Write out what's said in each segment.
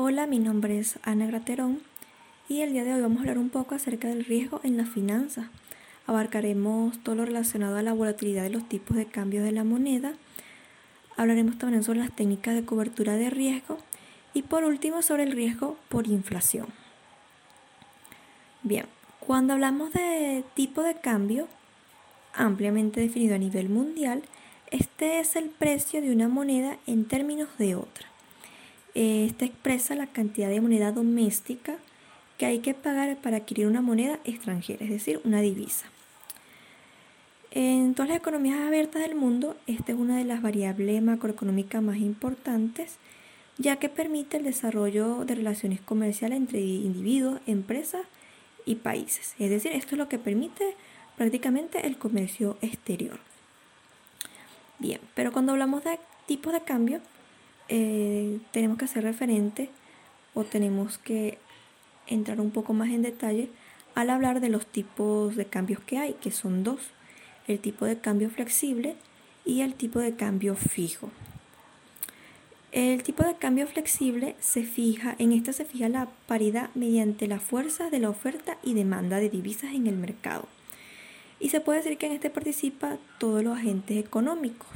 Hola, mi nombre es Ana Graterón y el día de hoy vamos a hablar un poco acerca del riesgo en las finanzas. Abarcaremos todo lo relacionado a la volatilidad de los tipos de cambio de la moneda. Hablaremos también sobre las técnicas de cobertura de riesgo y por último sobre el riesgo por inflación. Bien, cuando hablamos de tipo de cambio, ampliamente definido a nivel mundial, este es el precio de una moneda en términos de otra. Esta expresa la cantidad de moneda doméstica que hay que pagar para adquirir una moneda extranjera, es decir, una divisa. En todas las economías abiertas del mundo, esta es una de las variables macroeconómicas más importantes, ya que permite el desarrollo de relaciones comerciales entre individuos, empresas y países. Es decir, esto es lo que permite prácticamente el comercio exterior. Bien, pero cuando hablamos de tipos de cambio, eh, tenemos que hacer referente o tenemos que entrar un poco más en detalle al hablar de los tipos de cambios que hay, que son dos, el tipo de cambio flexible y el tipo de cambio fijo. El tipo de cambio flexible se fija, en este se fija la paridad mediante la fuerza de la oferta y demanda de divisas en el mercado. Y se puede decir que en este participa todos los agentes económicos.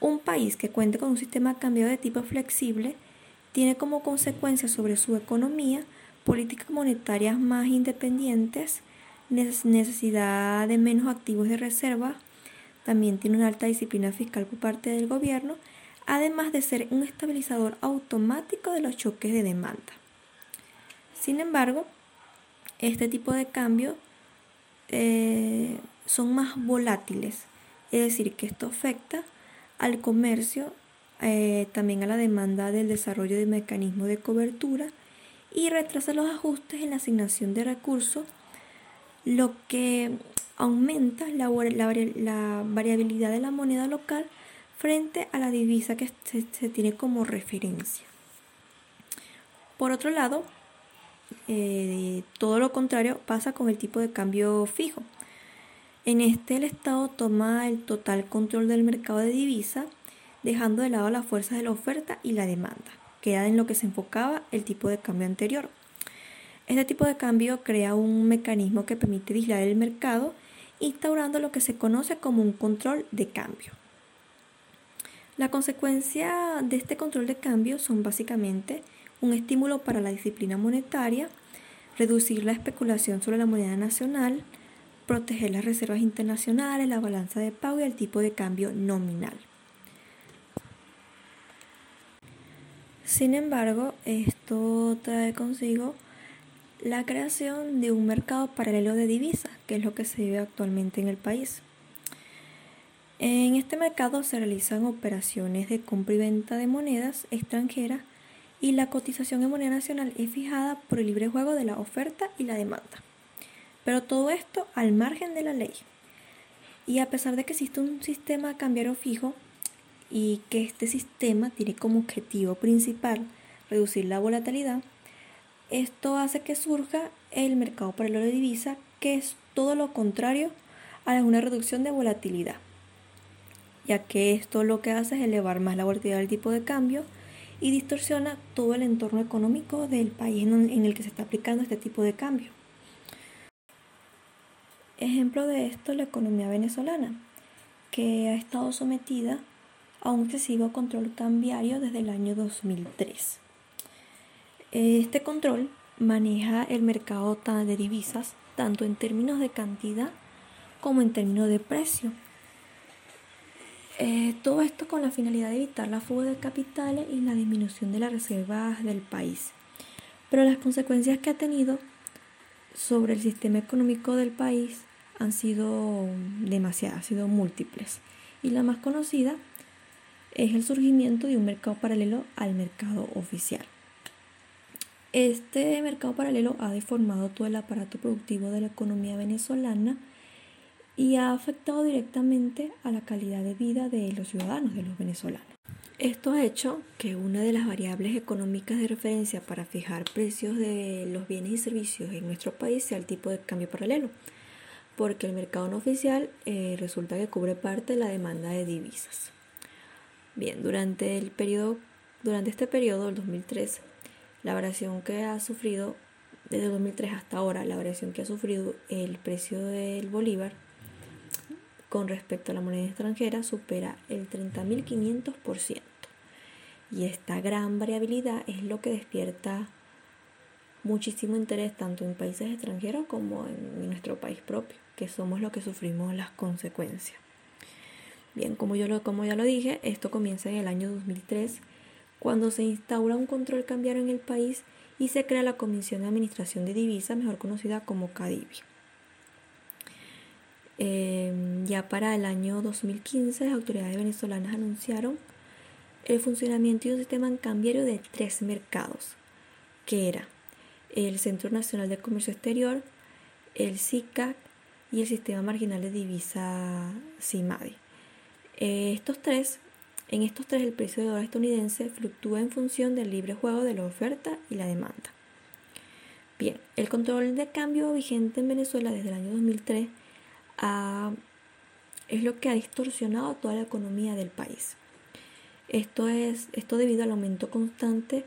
Un país que cuente con un sistema cambiado de tipo flexible tiene como consecuencia sobre su economía políticas monetarias más independientes, necesidad de menos activos de reserva, también tiene una alta disciplina fiscal por parte del gobierno, además de ser un estabilizador automático de los choques de demanda. Sin embargo, este tipo de cambios eh, son más volátiles, es decir, que esto afecta al comercio, eh, también a la demanda del desarrollo de mecanismos de cobertura y retrasa los ajustes en la asignación de recursos, lo que aumenta la, variabilidad de la moneda local frente a la divisa que se, tiene como referencia. Por otro lado, eh, todo lo contrario pasa con el tipo de cambio fijo. En este el Estado toma el total control del mercado de divisa, dejando de lado las fuerzas de la oferta y la demanda, que era en lo que se enfocaba el tipo de cambio anterior. Este tipo de cambio crea un mecanismo que permite vigilar el mercado, instaurando lo que se conoce como un control de cambio. La consecuencia de este control de cambio son básicamente un estímulo para la disciplina monetaria, reducir la especulación sobre la moneda nacional, proteger las reservas internacionales, la balanza de pago y el tipo de cambio nominal. Sin embargo, esto trae consigo la creación de un mercado paralelo de divisas, que es lo que se vive actualmente en el país. En este mercado se realizan operaciones de compra y venta de monedas extranjeras y la cotización en moneda nacional es fijada por el libre juego de la oferta y la demanda. Pero todo esto al margen de la ley. Y a pesar de que existe un sistema cambiario fijo y que este sistema tiene como objetivo principal reducir la volatilidad, esto hace que surja el mercado paralelo de divisa, que es todo lo contrario a una reducción de volatilidad, ya que esto lo que hace es elevar más la volatilidad del tipo de cambio y distorsiona todo el entorno económico del país en el que se está aplicando este tipo de cambio. Ejemplo de esto la economía venezolana, que ha estado sometida a un excesivo control cambiario desde el año 2003. Este control maneja el mercado de divisas tanto en términos de cantidad como en términos de precio eh, todo esto con la finalidad de evitar la fuga de capitales y la disminución de las reservas del país. Pero las consecuencias que ha tenido sobre el sistema económico del país han sido demasiadas, han sido múltiples. Y la más conocida es el surgimiento de un mercado paralelo al mercado oficial. Este mercado paralelo ha deformado todo el aparato productivo de la economía venezolana y ha afectado directamente a la calidad de vida de los ciudadanos, de los venezolanos. Esto ha hecho que una de las variables económicas de referencia para fijar precios de los bienes y servicios en nuestro país sea el tipo de cambio paralelo, porque el mercado no oficial eh, resulta que cubre parte de la demanda de divisas. Bien, durante, el periodo, durante este periodo, el 2003, La variación que ha sufrido desde 2003 hasta ahora, la variación que ha sufrido el precio del bolívar con respecto a la moneda extranjera supera el 30.500%. Y esta gran variabilidad es lo que despierta muchísimo interés tanto en países extranjeros como en nuestro país propio, que somos los que sufrimos las consecuencias. Bien, como, yo lo, como ya lo dije, esto comienza en el año 2003, cuando se instaura un control cambiario en el país y se crea la Comisión de Administración de Divisas, mejor conocida como CADIVI. Em, ya para el año 2015, las autoridades venezolanas anunciaron el funcionamiento de un sistema cambiario de tres mercados, que era el Centro Nacional de Comercio Exterior, el SICAC y el Sistema Marginal de Divisa CIMADI. Eh, estos tres, en estos tres el precio de dólar estadounidense fluctúa en función del libre juego de la oferta y la demanda. Bien, el control de cambio vigente en Venezuela desde el año 2003 es lo que ha distorsionado toda la economía del país. Esto es esto debido al aumento constante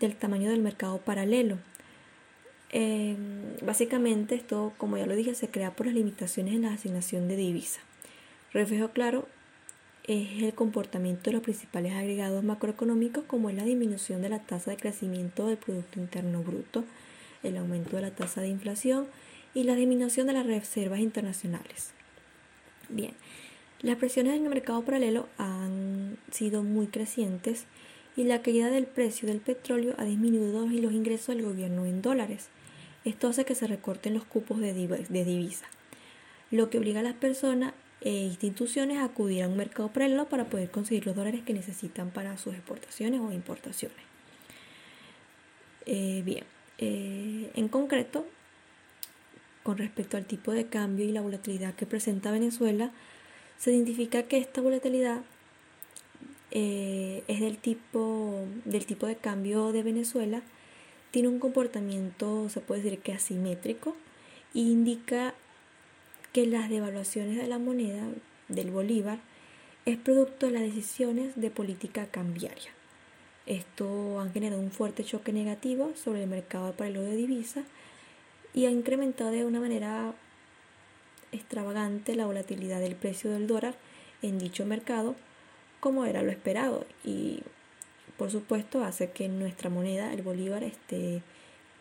del tamaño del mercado paralelo, Em, básicamente esto, como ya lo dije, se crea por las limitaciones en la asignación de divisa. Reflejo claro es el comportamiento de los principales agregados macroeconómicos como es la disminución de la tasa de crecimiento del Producto Interno Bruto, el aumento de la tasa de inflación y la disminución de las reservas internacionales. Bien, las presiones en el mercado paralelo han sido muy crecientes y la caída del precio del petróleo ha disminuido los ingresos del gobierno en dólares. Esto hace que se recorten los cupos de, divisa, lo que obliga a las personas e instituciones a acudir a un mercado paralelo para poder conseguir los dólares que necesitan para sus exportaciones o importaciones. Eh, bien, eh, en concreto, con respecto al tipo de cambio y la volatilidad que presenta Venezuela, se identifica que esta volatilidad eh, es del tipo, del tipo de cambio de Venezuela tiene un comportamiento, se puede decir que asimétrico, e indica que las devaluaciones de la moneda del bolívar es producto de las decisiones de política cambiaria. Esto ha generado un fuerte choque negativo sobre el mercado de paralelo de divisas y ha incrementado de una manera extravagante la volatilidad del precio del dólar en dicho mercado como era lo esperado y por supuesto, hace que nuestra moneda, el bolívar, esté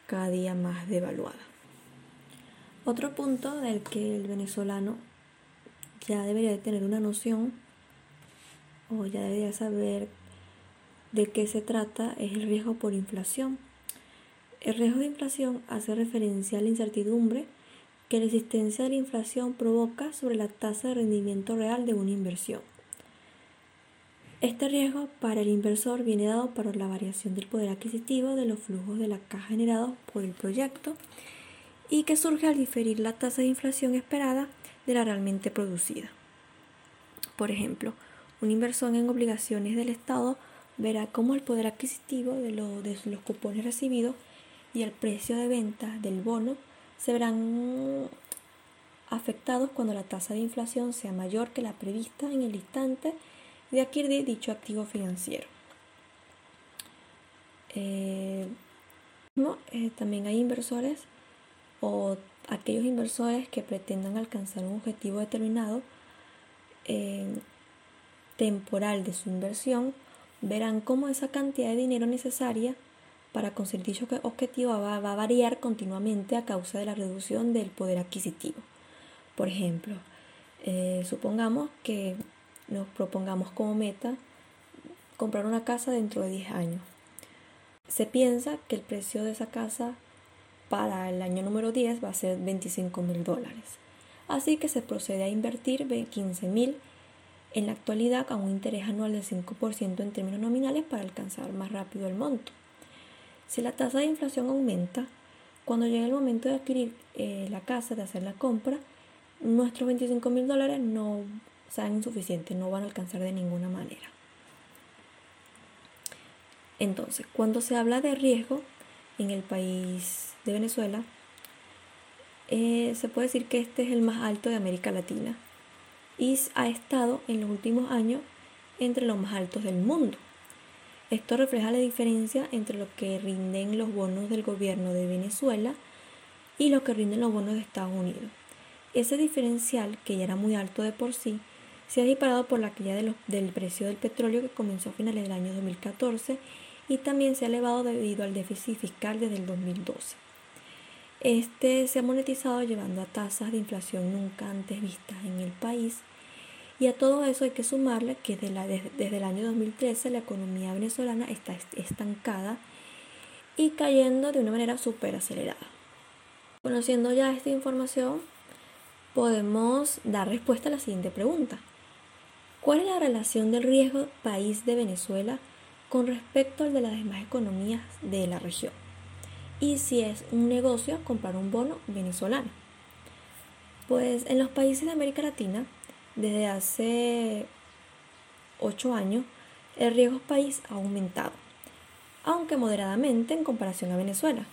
cada día más devaluada. Otro punto del que el venezolano ya debería de tener una noción o ya debería saber de qué se trata es el riesgo por inflación. El riesgo de inflación hace referencia a la incertidumbre que la existencia de la inflación provoca sobre la tasa de rendimiento real de una inversión. Este riesgo para el inversor viene dado por la variación del poder adquisitivo de los flujos de la caja generados por el proyecto y que surge al diferir la tasa de inflación esperada de la realmente producida. Por ejemplo, un inversor en obligaciones del Estado verá cómo el poder adquisitivo de, de los cupones recibidos y el precio de venta del bono se verán afectados cuando la tasa de inflación sea mayor que la prevista en el instante de adquirir dicho activo financiero. Eh, eh, también hay inversores o aquellos inversores que pretendan alcanzar un objetivo determinado eh, temporal de su inversión verán cómo esa cantidad de dinero necesaria para conseguir dicho objetivo va, va, a variar continuamente a causa de la reducción del poder adquisitivo. Por ejemplo, supongamos que nos propongamos como meta comprar una casa dentro de 10 años. Se piensa que el precio de esa casa para el año número 10 va a ser 25 mil dólares. Así que se procede a invertir 15 mil en la actualidad a un interés anual del 5% en términos nominales para alcanzar más rápido el monto. Si la tasa de inflación aumenta, cuando llegue el momento de adquirir eh, la casa, de hacer la compra, nuestros 25 mil dólares no sean insuficientes, no van a alcanzar de ninguna manera. Entonces, cuando se habla de riesgo en el país de Venezuela, eh, se puede decir que este es el más alto de América Latina y ha estado en los últimos años entre los más altos del mundo. Esto refleja la diferencia entre lo que rinden los bonos del gobierno de Venezuela y lo que rinden los bonos de Estados Unidos. Ese diferencial, que ya era muy alto de por sí, se ha disparado por la caída del precio del petróleo que comenzó a finales del año 2014 y también se ha elevado debido al déficit fiscal desde el 2012. Este se ha monetizado llevando a tasas de inflación nunca antes vistas en el país y a todo eso hay que sumarle que desde, desde el año 2013 la economía venezolana está estancada y cayendo de una manera súper acelerada. Conociendo ya esta información, podemos dar respuesta a la siguiente pregunta. ¿Cuál es la relación del riesgo país de Venezuela con respecto al de las demás economías de la región? Y si es un negocio comprar un bono venezolano. Pues en los países de América Latina, desde hace ocho años, el riesgo país ha aumentado, aunque moderadamente en comparación a Venezuela.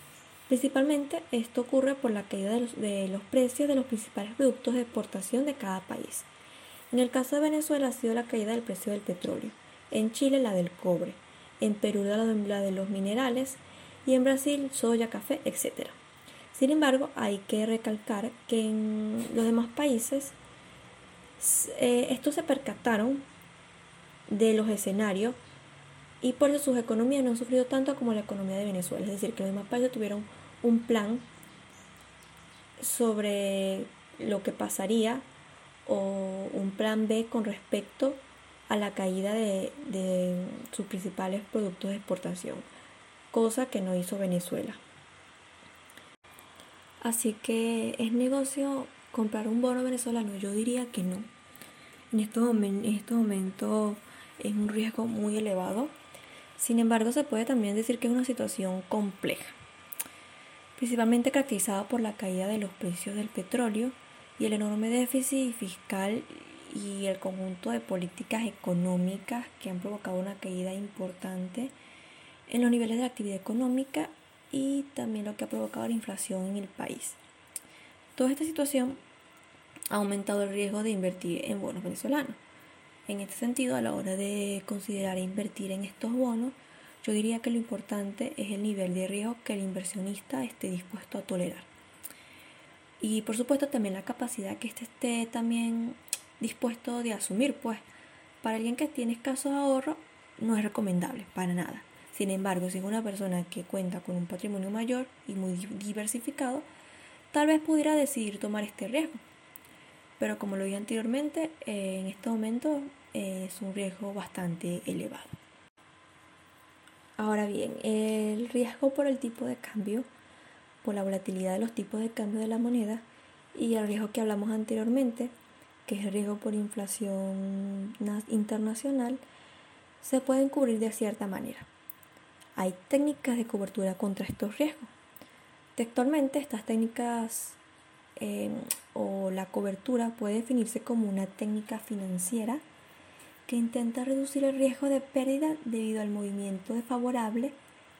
Principalmente esto ocurre por la caída de los, de los, precios de los principales productos de exportación de cada país. En el caso de Venezuela ha sido la caída del precio del petróleo, en Chile la del cobre, en Perú la de los minerales y en Brasil soya, café, etc. Sin embargo, hay que recalcar que en los demás países eh, estos se percataron de los escenarios y por eso sus economías no han sufrido tanto como la economía de Venezuela. Es decir, que los demás países tuvieron un plan sobre lo que pasaría o un plan B con respecto a la caída de, sus principales productos de exportación, cosa que no hizo Venezuela. Así que es negocio comprar un bono venezolano, yo diría que no. En estos, en estos momentos es un riesgo muy elevado. Sin embargo, se puede también decir que es una situación compleja, principalmente caracterizada por la caída de los precios del petróleo y el enorme déficit fiscal y el conjunto de políticas económicas que han provocado una caída importante en los niveles de actividad económica y también lo que ha provocado la inflación en el país. Toda esta situación ha aumentado el riesgo de invertir en bonos venezolanos. En este sentido, a la hora de considerar invertir en estos bonos, yo diría que lo importante es el nivel de riesgo que el inversionista esté dispuesto a tolerar. Y por supuesto también la capacidad que éste esté también dispuesto de asumir, pues para alguien que tiene escasos ahorros no es recomendable para nada. Sin embargo, si es una persona que cuenta con un patrimonio mayor y muy diversificado, tal vez pudiera decidir tomar este riesgo pero como lo dije anteriormente, eh, en este momento eh, es un riesgo bastante elevado. Ahora bien, el riesgo por el tipo de cambio, por la volatilidad de los tipos de cambio de la moneda y el riesgo que hablamos anteriormente, que es el riesgo por inflación internacional, se pueden cubrir de cierta manera. Hay técnicas de cobertura contra estos riesgos. Textualmente, estas técnicas Em, o la cobertura puede definirse como una técnica financiera que intenta reducir el riesgo de pérdida debido al movimiento desfavorable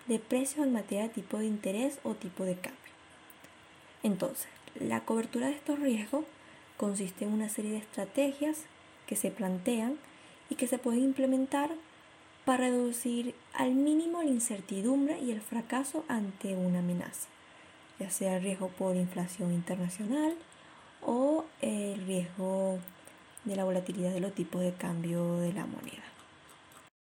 de precios en materia de tipo de interés o tipo de cambio. Entonces, la cobertura de estos riesgos consiste en una serie de estrategias que se plantean y que se pueden implementar para reducir al mínimo la incertidumbre y el fracaso ante una amenaza ya sea el riesgo por inflación internacional o el riesgo de la volatilidad de los tipos de cambio de la moneda.